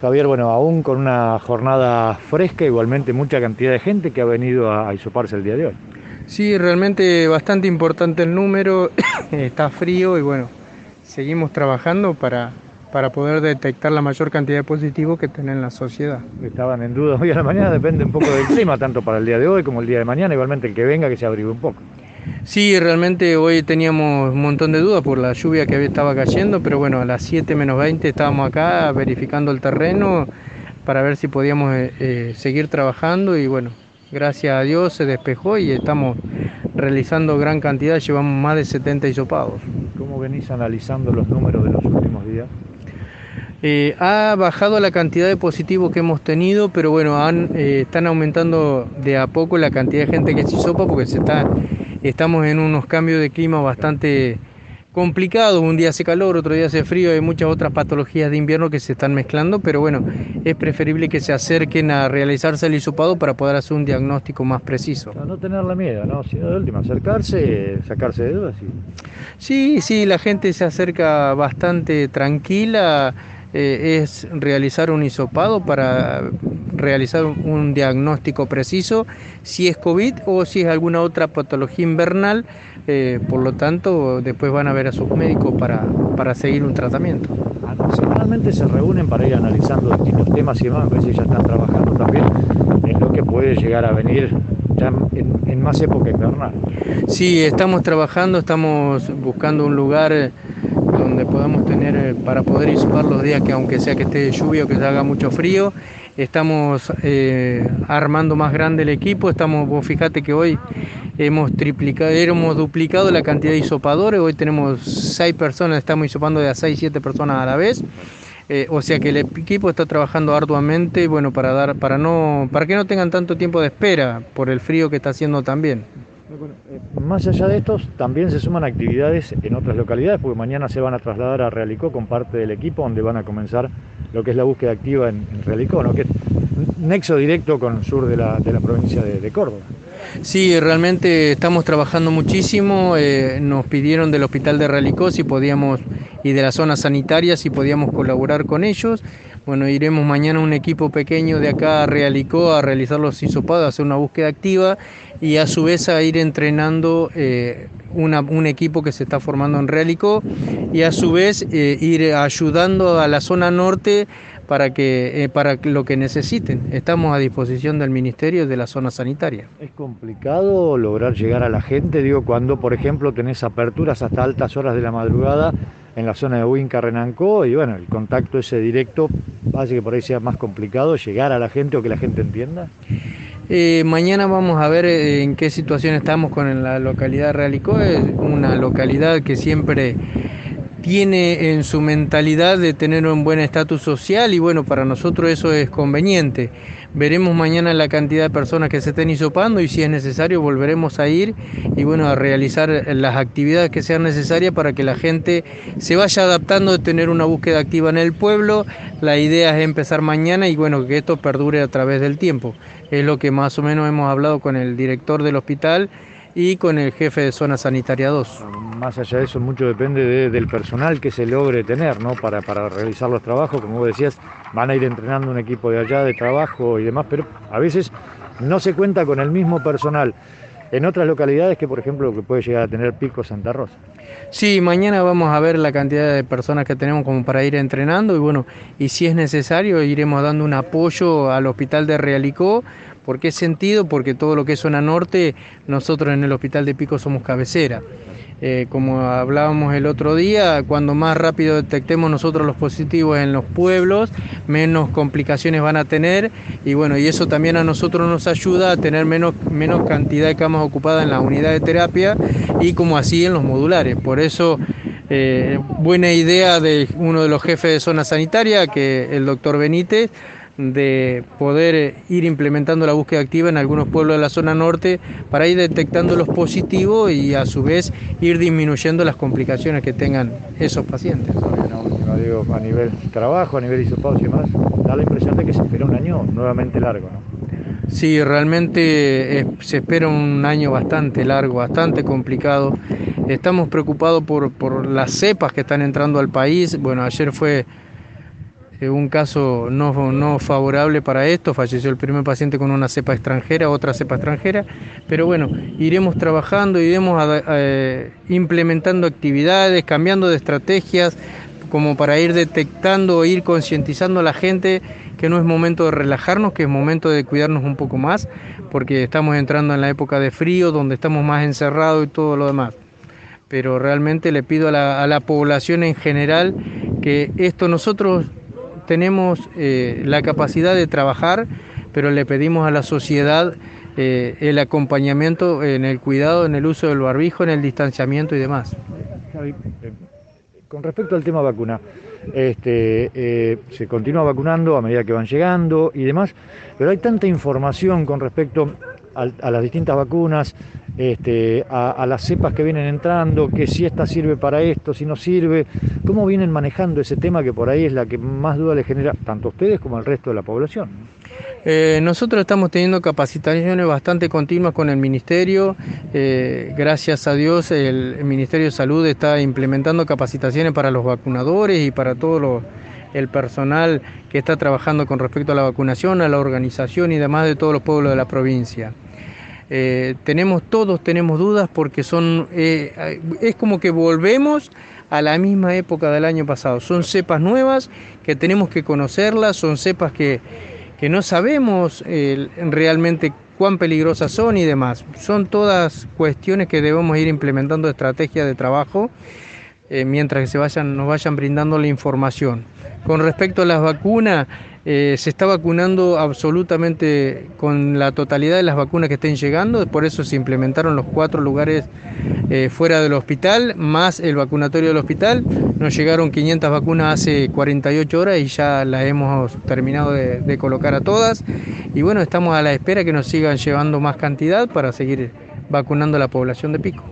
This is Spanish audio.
Javier, bueno, aún con una jornada fresca, igualmente mucha cantidad de gente que ha venido a, a hisoparse el día de hoy. Sí, realmente bastante importante el número, está frío y bueno, seguimos trabajando para, para poder detectar la mayor cantidad de positivos que tiene en la sociedad. Estaban en duda hoy a la mañana, depende un poco del clima, tanto para el día de hoy como el día de mañana, igualmente el que venga que se abrigue un poco. Sí, realmente hoy teníamos un montón de dudas por la lluvia que estaba cayendo, pero bueno, a las 7 menos 20 estábamos acá verificando el terreno para ver si podíamos eh, eh, seguir trabajando y bueno, gracias a Dios se despejó y estamos realizando gran cantidad, llevamos más de 70 hisopados. ¿Cómo venís analizando los números de los últimos días? Eh, ha bajado la cantidad de positivos que hemos tenido, pero bueno, han, eh, están aumentando de a poco la cantidad de gente que se hisopa porque se está, estamos en unos cambios de clima bastante complicados. Un día hace calor, otro día hace frío, hay muchas otras patologías de invierno que se están mezclando, pero bueno, es preferible que se acerquen a realizarse el hisopado para poder hacer un diagnóstico más preciso. No, no tenerle miedo, ¿no? sino de última, acercarse, sacarse de dudas. Y... Sí, sí, la gente se acerca bastante tranquila eh, es realizar un hisopado para realizar un diagnóstico preciso si es COVID o si es alguna otra patología invernal. Eh, por lo tanto, después van a ver a sus médicos para, para seguir un tratamiento. Semanalmente se reúnen para ir analizando distintos temas y demás, a veces ya están trabajando también en lo que puede llegar a venir ya en, en más época invernal. Sí, estamos trabajando, estamos buscando un lugar donde podamos tener eh, para poder hisopar los días que aunque sea que esté lluvia o que se haga mucho frío, estamos eh, armando más grande el equipo, estamos, vos fíjate que hoy hemos triplicado, hemos duplicado la cantidad de hisopadores, hoy tenemos seis personas, estamos hisopando de a seis, siete personas a la vez. Eh, o sea que el equipo está trabajando arduamente bueno para dar para no para que no tengan tanto tiempo de espera por el frío que está haciendo también eh, más allá de estos, también se suman actividades en otras localidades, porque mañana se van a trasladar a Realicó con parte del equipo, donde van a comenzar lo que es la búsqueda activa en, Realicó, ¿no? que es nexo directo con el sur de la, de la provincia de, de, Córdoba. Sí, realmente estamos trabajando muchísimo. Eh, nos pidieron del hospital de Realicó si podíamos y de la zona sanitaria si podíamos colaborar con ellos. Bueno, iremos mañana un equipo pequeño de acá a Realicó a realizar los hisopados, a hacer una búsqueda activa y a su vez a ir entrenando eh, un equipo que se está formando en Realicó y a su vez eh, ir ayudando a la zona norte para que eh, para lo que necesiten. Estamos a disposición del ministerio de la zona sanitaria. Es complicado lograr llegar a la gente, digo, cuando por ejemplo tenés aperturas hasta altas horas de la madrugada en la zona de Huinca, Renancó, y bueno, el contacto ese directo hace que por ahí sea más complicado llegar a la gente o que la gente entienda. Eh, mañana vamos a ver eh, en qué situación estamos con la localidad de Realicó, es una localidad que siempre tiene en su mentalidad de tener un buen estatus social y bueno, para nosotros eso es conveniente. Veremos mañana la cantidad de personas que se estén hisopando y si es necesario volveremos a ir y bueno, a realizar las actividades que sean necesarias para que la gente se vaya adaptando de tener una búsqueda activa en el pueblo. La idea es empezar mañana y bueno, que esto perdure a través del tiempo. Es lo que más o menos hemos hablado con el director del hospital y con el jefe de zona sanitaria 2. Más allá de eso, mucho depende de, del personal que se logre tener ¿no? para, para realizar los trabajos. Como vos decías, van a ir entrenando un equipo de allá de trabajo y demás, pero a veces no se cuenta con el mismo personal en otras localidades que, por ejemplo, que puede llegar a tener Pico Santa Rosa. Sí, mañana vamos a ver la cantidad de personas que tenemos como para ir entrenando y bueno, y si es necesario iremos dando un apoyo al hospital de Realicó ¿Por qué sentido? Porque todo lo que es zona norte, nosotros en el hospital de Pico somos cabecera. Eh, como hablábamos el otro día, cuando más rápido detectemos nosotros los positivos en los pueblos, menos complicaciones van a tener y bueno, y eso también a nosotros nos ayuda a tener menos, menos cantidad de camas ocupadas en la unidad de terapia y como así en los modulares. Por eso, eh, buena idea de uno de los jefes de zona sanitaria, que el doctor Benítez, de poder ir implementando la búsqueda activa en algunos pueblos de la zona norte para ir detectando los positivos y a su vez ir disminuyendo las complicaciones que tengan esos pacientes. Digo, a nivel trabajo, a nivel hisopados y demás, da la impresión de que se espera un año nuevamente largo. ¿no? Sí, realmente eh, se espera un año bastante largo, bastante complicado. Estamos preocupados por, por las cepas que están entrando al país. Bueno, ayer fue eh, un caso no, no, favorable para esto, falleció el primer paciente con una cepa extranjera, otra cepa extranjera, pero bueno, iremos trabajando, iremos eh, implementando actividades, cambiando de estrategias, como para ir detectando, ir concientizando a la gente que no es momento de relajarnos, que es momento de cuidarnos un poco más, porque estamos entrando en la época de frío, donde estamos más encerrados y todo lo demás. Pero realmente le pido a la, a la población en general que esto nosotros tenemos eh, la capacidad de trabajar, pero le pedimos a la sociedad eh, el acompañamiento en el cuidado, en el uso del barbijo, en el distanciamiento y demás. Eh, con respecto al tema vacuna, este, se continúa vacunando a medida que van llegando y demás, pero hay tanta información con respecto a, las distintas vacunas, este, a, las cepas que vienen entrando, que si esta sirve para esto, si no sirve, cómo vienen manejando ese tema que por ahí es la que más duda le genera tanto a ustedes como al resto de la población. Eh, nosotros estamos teniendo capacitaciones bastante continuas con el Ministerio. Eh, gracias a Dios el, Ministerio de Salud está implementando capacitaciones para los vacunadores y para todo el personal que está trabajando con respecto a la vacunación, a la organización y demás de todos los pueblos de la provincia. Eh, tenemos todos tenemos dudas porque son eh, es como que volvemos a la misma época del año pasado. Son cepas nuevas que tenemos que conocerlas, son cepas que, que no sabemos eh, realmente cuán peligrosas son y demás. Son todas cuestiones que debemos ir implementando estrategias de trabajo mientras que se vayan, nos vayan brindando la información. Con respecto a las vacunas, eh, se está vacunando absolutamente con la totalidad de las vacunas que estén llegando, por eso se implementaron los cuatro lugares eh, fuera del hospital, más el vacunatorio del hospital. Nos llegaron 500 vacunas hace 48 horas y ya las hemos terminado de, de colocar a todas. Y bueno, estamos a la espera que nos sigan llevando más cantidad para seguir vacunando a la población de Pico.